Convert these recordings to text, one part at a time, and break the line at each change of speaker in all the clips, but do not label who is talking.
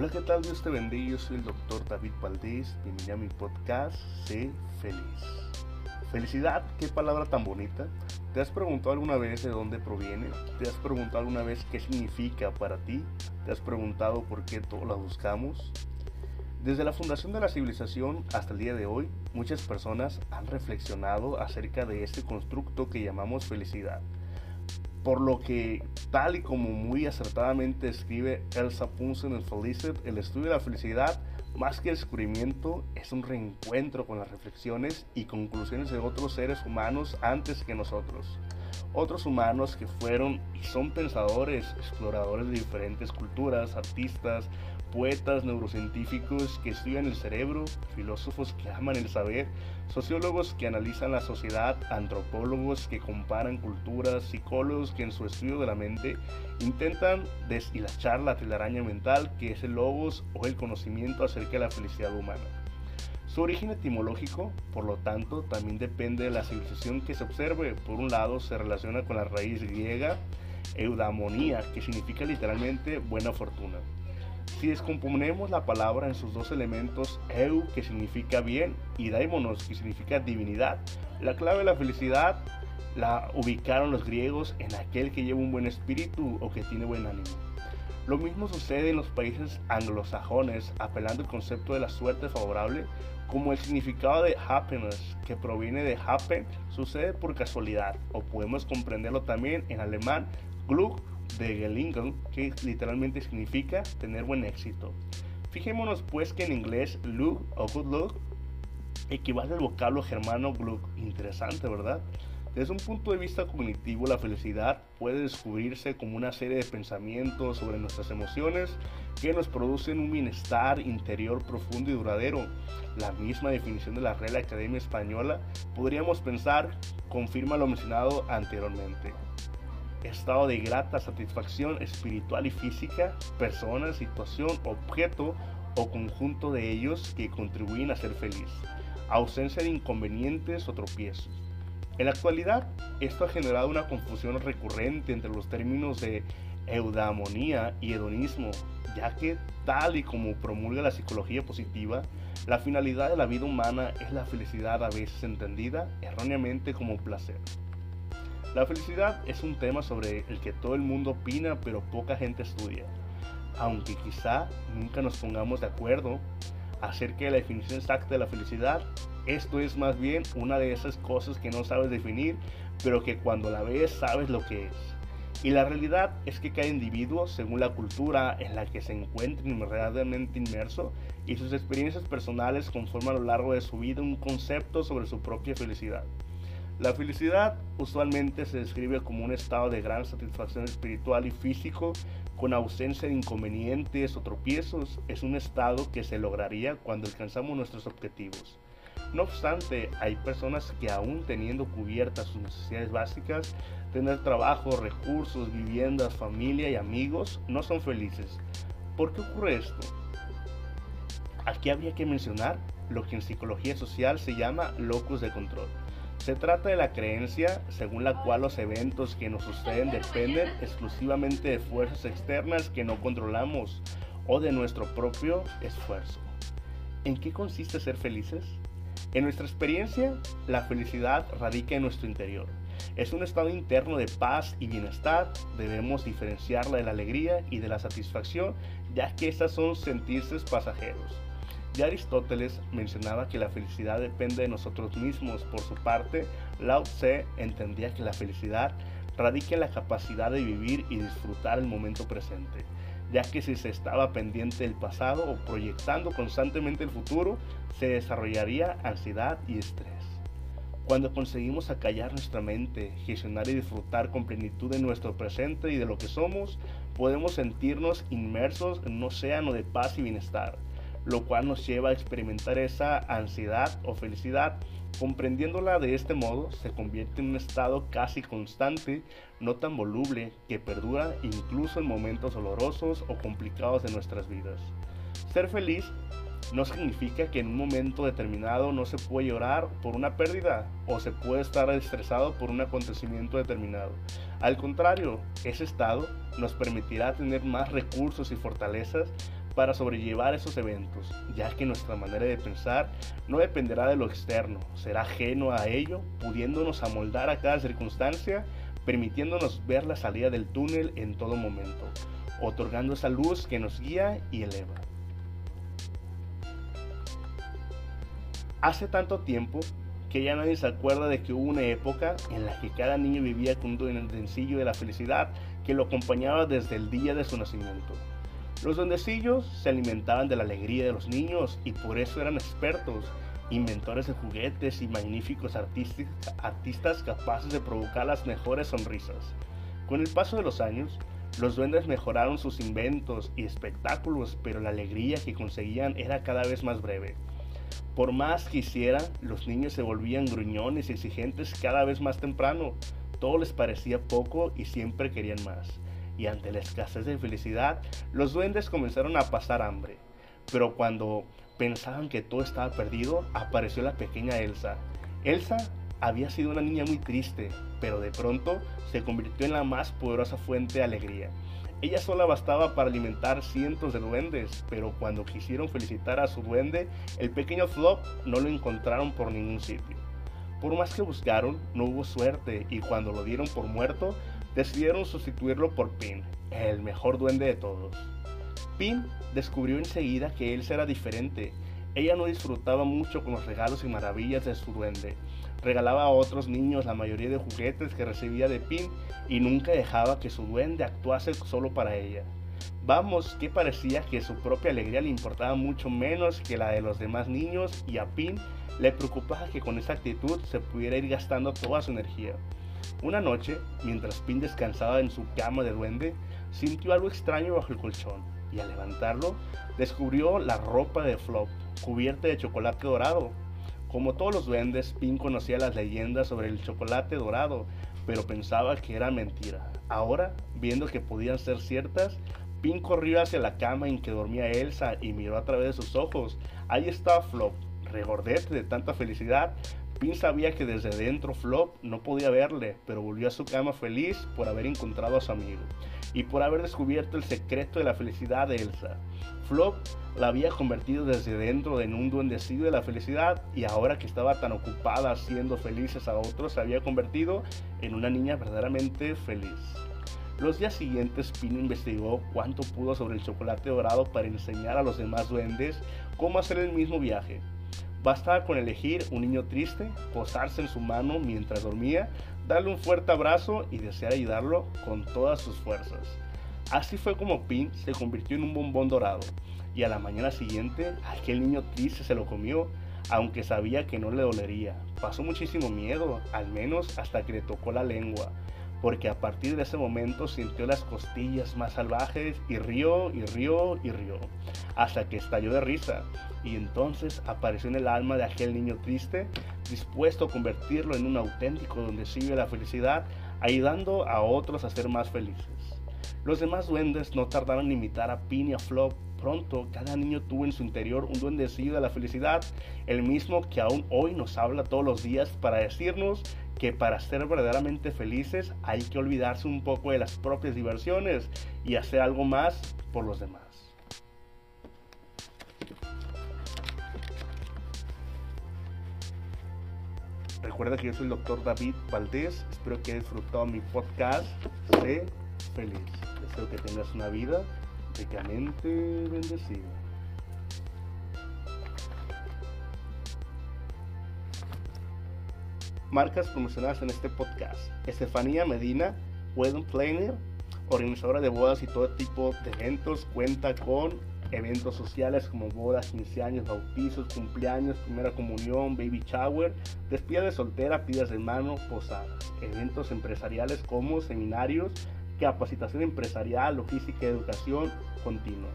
Hola, ¿qué tal? Dios te bendiga. Yo soy el doctor David Valdés. Bienvenido a mi podcast Sé Feliz. Felicidad, qué palabra tan bonita. ¿Te has preguntado alguna vez de dónde proviene? ¿Te has preguntado alguna vez qué significa para ti? ¿Te has preguntado por qué todos la buscamos? Desde la fundación de la civilización hasta el día de hoy, muchas personas han reflexionado acerca de este constructo que llamamos felicidad. Por lo que, tal y como muy acertadamente escribe Elsa Punsen en Felicit, el estudio de la felicidad, más que el descubrimiento, es un reencuentro con las reflexiones y conclusiones de otros seres humanos antes que nosotros. Otros humanos que fueron y son pensadores, exploradores de diferentes culturas, artistas, poetas, neurocientíficos que estudian el cerebro, filósofos que aman el saber, sociólogos que analizan la sociedad, antropólogos que comparan culturas, psicólogos que en su estudio de la mente intentan deshilachar la telaraña mental que es el logos o el conocimiento acerca de la felicidad humana. Su origen etimológico, por lo tanto, también depende de la civilización que se observe. Por un lado, se relaciona con la raíz griega eudamonía, que significa literalmente buena fortuna. Si descomponemos la palabra en sus dos elementos, eu, que significa bien, y daimonos, que significa divinidad, la clave de la felicidad la ubicaron los griegos en aquel que lleva un buen espíritu o que tiene buen ánimo. Lo mismo sucede en los países anglosajones, apelando al concepto de la suerte favorable, como el significado de happiness, que proviene de happen, sucede por casualidad, o podemos comprenderlo también en alemán, Glück de Gelingen, que literalmente significa tener buen éxito. Fijémonos pues que en inglés luck o good luck equivale al vocablo germano Glück. Interesante, ¿verdad? Desde un punto de vista cognitivo, la felicidad puede descubrirse como una serie de pensamientos sobre nuestras emociones que nos producen un bienestar interior profundo y duradero. La misma definición de la Real Academia Española podríamos pensar confirma lo mencionado anteriormente estado de grata satisfacción espiritual y física, persona, situación, objeto o conjunto de ellos que contribuyen a ser feliz, ausencia de inconvenientes o tropiezos. En la actualidad, esto ha generado una confusión recurrente entre los términos de eudamonía y hedonismo, ya que tal y como promulga la psicología positiva, la finalidad de la vida humana es la felicidad a veces entendida erróneamente como placer. La felicidad es un tema sobre el que todo el mundo opina pero poca gente estudia. Aunque quizá nunca nos pongamos de acuerdo acerca de la definición exacta de la felicidad, esto es más bien una de esas cosas que no sabes definir, pero que cuando la ves sabes lo que es. Y la realidad es que cada individuo, según la cultura en la que se encuentra inmediatamente inmerso y sus experiencias personales, conforman a lo largo de su vida un concepto sobre su propia felicidad. La felicidad usualmente se describe como un estado de gran satisfacción espiritual y físico con ausencia de inconvenientes o tropiezos. Es un estado que se lograría cuando alcanzamos nuestros objetivos. No obstante, hay personas que aún teniendo cubiertas sus necesidades básicas, tener trabajo, recursos, viviendas, familia y amigos, no son felices. ¿Por qué ocurre esto? Aquí habría que mencionar lo que en psicología social se llama locus de control. Se trata de la creencia según la cual los eventos que nos suceden dependen exclusivamente de fuerzas externas que no controlamos o de nuestro propio esfuerzo. ¿En qué consiste ser felices? En nuestra experiencia, la felicidad radica en nuestro interior. Es un estado interno de paz y bienestar. Debemos diferenciarla de la alegría y de la satisfacción, ya que estas son sentirse pasajeros. Ya Aristóteles mencionaba que la felicidad depende de nosotros mismos. Por su parte, Lao Tse entendía que la felicidad radica en la capacidad de vivir y disfrutar el momento presente, ya que si se estaba pendiente del pasado o proyectando constantemente el futuro, se desarrollaría ansiedad y estrés. Cuando conseguimos acallar nuestra mente, gestionar y disfrutar con plenitud de nuestro presente y de lo que somos, podemos sentirnos inmersos en un océano de paz y bienestar lo cual nos lleva a experimentar esa ansiedad o felicidad. Comprendiéndola de este modo, se convierte en un estado casi constante, no tan voluble, que perdura incluso en momentos dolorosos o complicados de nuestras vidas. Ser feliz no significa que en un momento determinado no se puede llorar por una pérdida o se puede estar estresado por un acontecimiento determinado. Al contrario, ese estado nos permitirá tener más recursos y fortalezas para sobrellevar esos eventos, ya que nuestra manera de pensar no dependerá de lo externo, será ajeno a ello, pudiéndonos amoldar a cada circunstancia, permitiéndonos ver la salida del túnel en todo momento, otorgando esa luz que nos guía y eleva. Hace tanto tiempo que ya nadie se acuerda de que hubo una época en la que cada niño vivía con un duendecillo de la felicidad que lo acompañaba desde el día de su nacimiento. Los duendecillos se alimentaban de la alegría de los niños y por eso eran expertos, inventores de juguetes y magníficos artistas capaces de provocar las mejores sonrisas. Con el paso de los años, los duendes mejoraron sus inventos y espectáculos, pero la alegría que conseguían era cada vez más breve. Por más que hicieran, los niños se volvían gruñones y exigentes cada vez más temprano. Todo les parecía poco y siempre querían más y ante la escasez de felicidad, los duendes comenzaron a pasar hambre. Pero cuando pensaban que todo estaba perdido, apareció la pequeña Elsa. Elsa había sido una niña muy triste, pero de pronto se convirtió en la más poderosa fuente de alegría. Ella sola bastaba para alimentar cientos de duendes, pero cuando quisieron felicitar a su duende, el pequeño Flop no lo encontraron por ningún sitio. Por más que buscaron, no hubo suerte y cuando lo dieron por muerto, decidieron sustituirlo por Pin, el mejor duende de todos. Pin descubrió enseguida que él era diferente. Ella no disfrutaba mucho con los regalos y maravillas de su duende. Regalaba a otros niños la mayoría de juguetes que recibía de Pin y nunca dejaba que su duende actuase solo para ella. Vamos, que parecía que su propia alegría le importaba mucho menos que la de los demás niños y a Pin le preocupaba que con esa actitud se pudiera ir gastando toda su energía. Una noche, mientras Pin descansaba en su cama de duende, sintió algo extraño bajo el colchón y al levantarlo descubrió la ropa de Flop cubierta de chocolate dorado. Como todos los duendes, Pin conocía las leyendas sobre el chocolate dorado, pero pensaba que era mentira. Ahora, viendo que podían ser ciertas, Pin corrió hacia la cama en que dormía Elsa y miró a través de sus ojos. Ahí estaba Flop, regordete de tanta felicidad, Pin sabía que desde dentro Flop no podía verle, pero volvió a su cama feliz por haber encontrado a su amigo y por haber descubierto el secreto de la felicidad de Elsa. Flop la había convertido desde dentro en un duendecido de la felicidad y ahora que estaba tan ocupada haciendo felices a otros, se había convertido en una niña verdaderamente feliz. Los días siguientes, Pin investigó cuánto pudo sobre el chocolate dorado para enseñar a los demás duendes cómo hacer el mismo viaje. Bastaba con elegir un niño triste, posarse en su mano mientras dormía, darle un fuerte abrazo y desear ayudarlo con todas sus fuerzas. Así fue como Pin se convirtió en un bombón dorado y a la mañana siguiente aquel niño triste se lo comió, aunque sabía que no le dolería. Pasó muchísimo miedo, al menos hasta que le tocó la lengua, porque a partir de ese momento sintió las costillas más salvajes y rió y rió y rió, hasta que estalló de risa y entonces apareció en el alma de aquel niño triste, dispuesto a convertirlo en un auténtico donde sigue la felicidad, ayudando a otros a ser más felices. Los demás duendes no tardaron en imitar a Pin y a Flop. Pronto, cada niño tuvo en su interior un duendecillo de la felicidad, el mismo que aún hoy nos habla todos los días para decirnos que para ser verdaderamente felices hay que olvidarse un poco de las propias diversiones y hacer algo más por los demás. Recuerda que yo soy el doctor David Valdés. Espero que hayas disfrutado mi podcast. Sé feliz. Deseo que tengas una vida ricamente bendecida. Marcas promocionadas en este podcast. Estefanía Medina, Wedding Planner, organizadora de bodas y todo tipo de eventos, cuenta con eventos sociales como bodas, 15 años, bautizos, cumpleaños, primera comunión, baby shower, despida de soltera, pidas de mano, posadas, eventos empresariales como seminarios, capacitación empresarial, logística educación continua,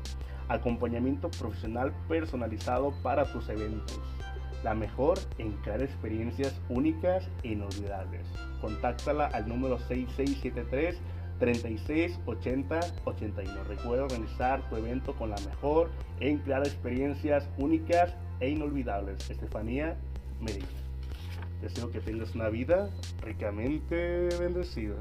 acompañamiento profesional personalizado para tus eventos. La mejor en crear experiencias únicas e inolvidables. Contáctala al número 6673 36 80 81. Recuerda organizar tu evento con la mejor en crear experiencias únicas e inolvidables. Estefanía Medina. Deseo que tengas una vida ricamente bendecida.